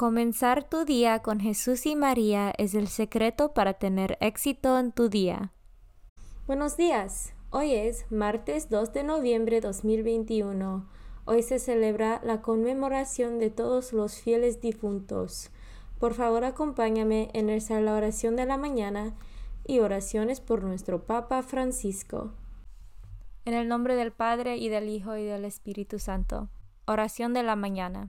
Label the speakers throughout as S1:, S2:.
S1: Comenzar tu día con Jesús y María es el secreto para tener éxito en tu día.
S2: Buenos días. Hoy es martes 2 de noviembre 2021. Hoy se celebra la conmemoración de todos los fieles difuntos. Por favor, acompáñame en rezar la oración de la mañana y oraciones por nuestro Papa Francisco.
S1: En el nombre del Padre y del Hijo y del Espíritu Santo. Oración de la mañana.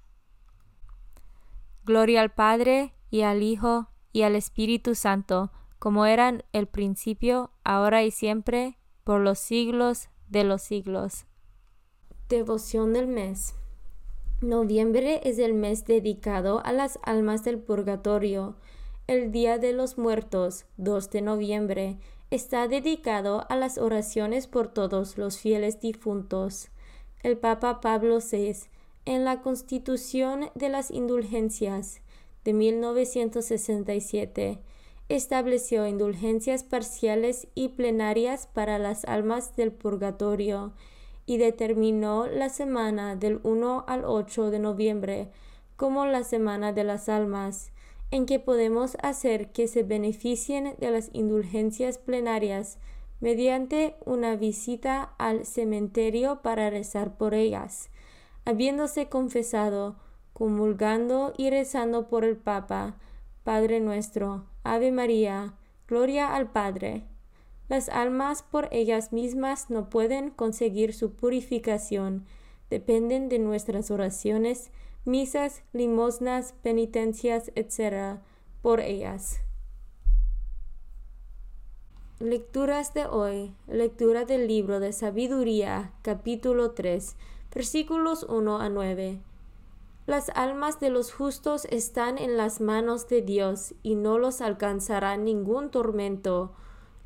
S1: Gloria al Padre, y al Hijo, y al Espíritu Santo, como eran el principio, ahora y siempre, por los siglos de los siglos.
S2: Devoción del mes. Noviembre es el mes dedicado a las almas del purgatorio. El Día de los Muertos, 2 de noviembre, está dedicado a las oraciones por todos los fieles difuntos. El Papa Pablo VI en la Constitución de las Indulgencias de 1967 estableció indulgencias parciales y plenarias para las almas del purgatorio y determinó la semana del 1 al 8 de noviembre como la semana de las almas, en que podemos hacer que se beneficien de las indulgencias plenarias mediante una visita al cementerio para rezar por ellas habiéndose confesado, comulgando y rezando por el Papa, Padre nuestro, Ave María, Gloria al Padre. Las almas por ellas mismas no pueden conseguir su purificación, dependen de nuestras oraciones, misas, limosnas, penitencias, etc., por ellas. Lecturas de hoy. Lectura del libro de Sabiduría, capítulo 3 versículos 1 a 9. Las almas de los justos están en las manos de Dios y no los alcanzará ningún tormento.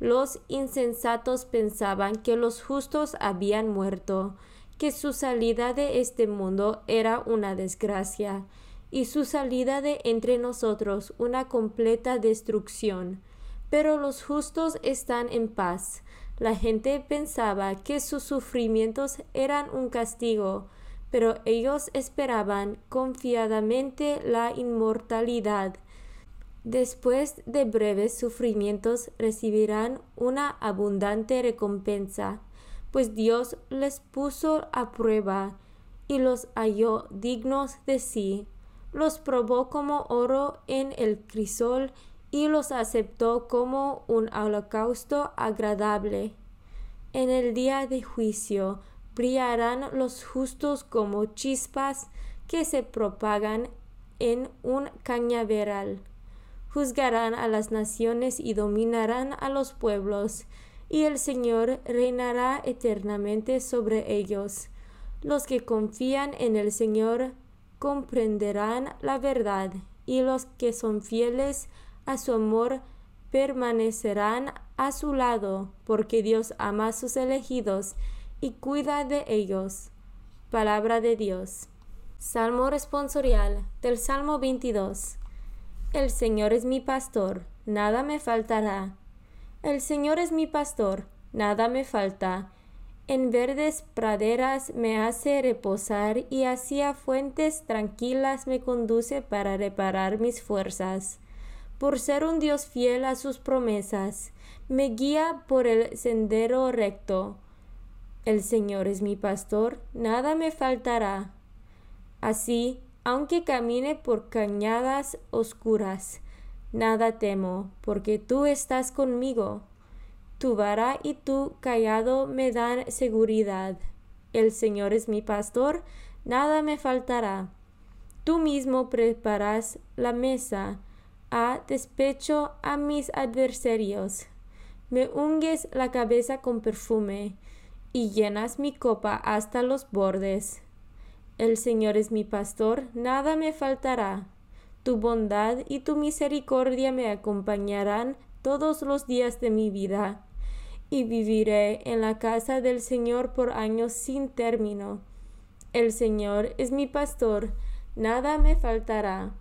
S2: Los insensatos pensaban que los justos habían muerto, que su salida de este mundo era una desgracia, y su salida de entre nosotros una completa destrucción. Pero los justos están en paz, la gente pensaba que sus sufrimientos eran un castigo, pero ellos esperaban confiadamente la inmortalidad. Después de breves sufrimientos recibirán una abundante recompensa, pues Dios les puso a prueba y los halló dignos de sí, los probó como oro en el crisol y los aceptó como un holocausto agradable. En el día de juicio brillarán los justos como chispas que se propagan en un cañaveral. juzgarán a las naciones y dominarán a los pueblos, y el Señor reinará eternamente sobre ellos. Los que confían en el Señor comprenderán la verdad, y los que son fieles a su amor permanecerán a su lado, porque Dios ama a sus elegidos y cuida de ellos. Palabra de Dios. Salmo responsorial del Salmo 22. El Señor es mi pastor, nada me faltará. El Señor es mi pastor, nada me falta. En verdes praderas me hace reposar y hacia fuentes tranquilas me conduce para reparar mis fuerzas. Por ser un Dios fiel a sus promesas, me guía por el sendero recto. El Señor es mi pastor, nada me faltará. Así, aunque camine por cañadas oscuras, nada temo, porque tú estás conmigo. Tu vara y tu callado me dan seguridad. El Señor es mi pastor, nada me faltará. Tú mismo preparas la mesa, a despecho a mis adversarios. Me ungues la cabeza con perfume, y llenas mi copa hasta los bordes. El Señor es mi pastor, nada me faltará. Tu bondad y tu misericordia me acompañarán todos los días de mi vida, y viviré en la casa del Señor por años sin término. El Señor es mi pastor, nada me faltará.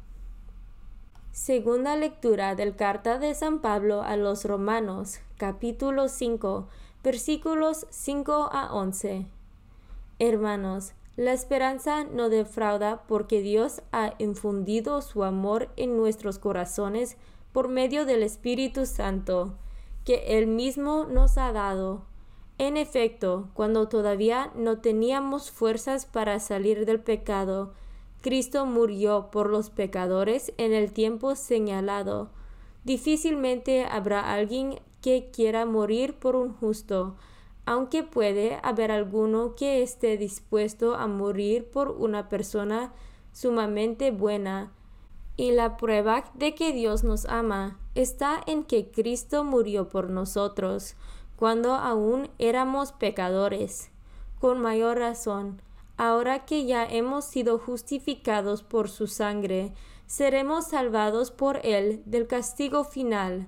S2: Segunda lectura del carta de San Pablo a los Romanos, capítulo 5, versículos 5 a 11. Hermanos, la esperanza no defrauda porque Dios ha infundido su amor en nuestros corazones por medio del Espíritu Santo, que Él mismo nos ha dado. En efecto, cuando todavía no teníamos fuerzas para salir del pecado, Cristo murió por los pecadores en el tiempo señalado. Difícilmente habrá alguien que quiera morir por un justo, aunque puede haber alguno que esté dispuesto a morir por una persona sumamente buena. Y la prueba de que Dios nos ama está en que Cristo murió por nosotros, cuando aún éramos pecadores. Con mayor razón, ahora que ya hemos sido justificados por su sangre, seremos salvados por él del castigo final,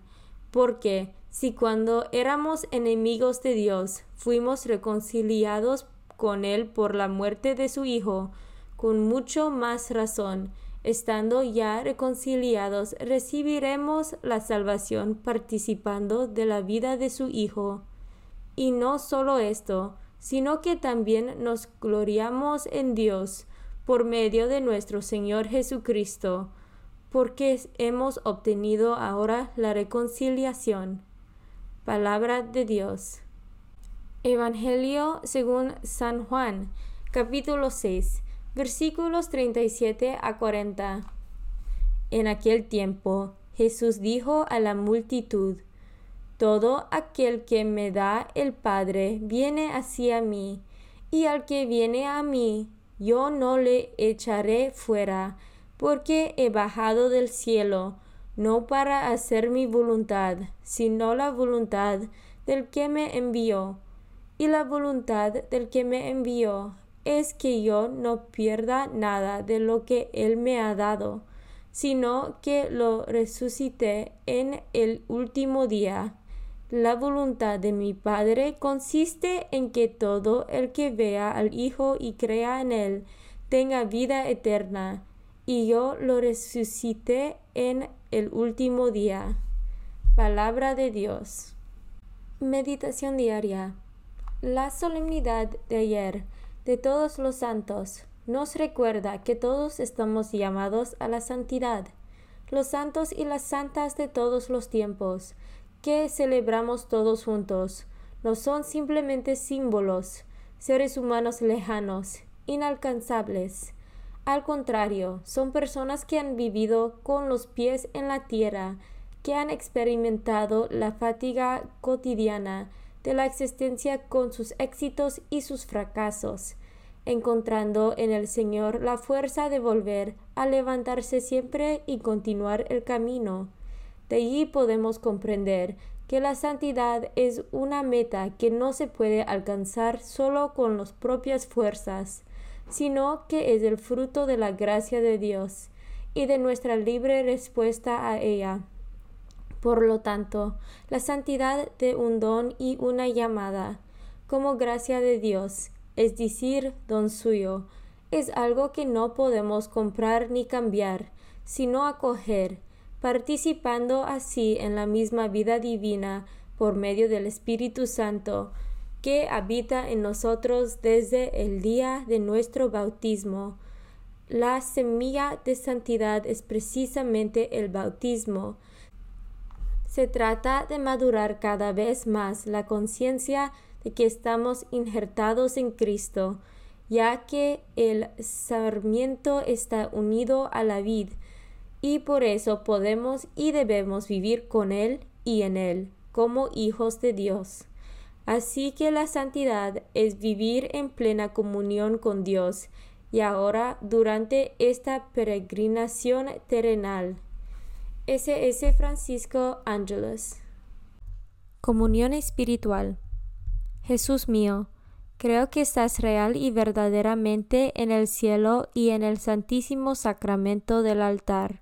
S2: porque si cuando éramos enemigos de Dios fuimos reconciliados con Él por la muerte de su Hijo, con mucho más razón, estando ya reconciliados, recibiremos la salvación participando de la vida de su Hijo. Y no solo esto, sino que también nos gloriamos en Dios por medio de nuestro Señor Jesucristo, porque hemos obtenido ahora la reconciliación. Palabra de Dios. Evangelio según San Juan, capítulo 6, versículos 37 a 40. En aquel tiempo Jesús dijo a la multitud, Todo aquel que me da el Padre viene hacia mí, y al que viene a mí, yo no le echaré fuera, porque he bajado del cielo no para hacer mi voluntad, sino la voluntad del que me envió. Y la voluntad del que me envió es que yo no pierda nada de lo que Él me ha dado, sino que lo resucité en el último día. La voluntad de mi Padre consiste en que todo el que vea al Hijo y crea en Él tenga vida eterna, y yo lo resucité en el último día. Palabra de Dios. Meditación diaria. La solemnidad de ayer de todos los santos nos recuerda que todos estamos llamados a la santidad. Los santos y las santas de todos los tiempos, que celebramos todos juntos, no son simplemente símbolos, seres humanos lejanos, inalcanzables, al contrario, son personas que han vivido con los pies en la tierra, que han experimentado la fatiga cotidiana de la existencia con sus éxitos y sus fracasos, encontrando en el Señor la fuerza de volver a levantarse siempre y continuar el camino. De allí podemos comprender que la santidad es una meta que no se puede alcanzar solo con las propias fuerzas, sino que es el fruto de la gracia de Dios y de nuestra libre respuesta a ella. Por lo tanto, la santidad de un don y una llamada, como gracia de Dios, es decir, don suyo, es algo que no podemos comprar ni cambiar, sino acoger, participando así en la misma vida divina por medio del Espíritu Santo, que habita en nosotros desde el día de nuestro bautismo. La semilla de santidad es precisamente el bautismo. Se trata de madurar cada vez más la conciencia de que estamos injertados en Cristo, ya que el sarmiento está unido a la vid, y por eso podemos y debemos vivir con Él y en Él, como hijos de Dios. Así que la santidad es vivir en plena comunión con Dios, y ahora durante esta peregrinación terrenal. S.S. Francisco Ángeles
S1: Comunión espiritual. Jesús mío, creo que estás real y verdaderamente en el cielo y en el santísimo sacramento del altar.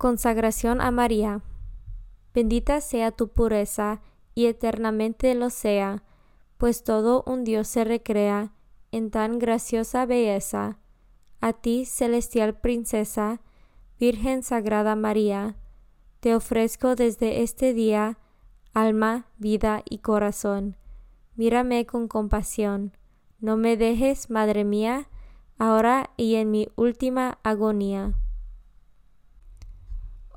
S1: Consagración a María. Bendita sea tu pureza y eternamente lo sea, pues todo un Dios se recrea en tan graciosa belleza. A ti, celestial princesa, Virgen Sagrada María, te ofrezco desde este día alma, vida y corazón. Mírame con compasión. No me dejes, Madre mía, ahora y en mi última agonía.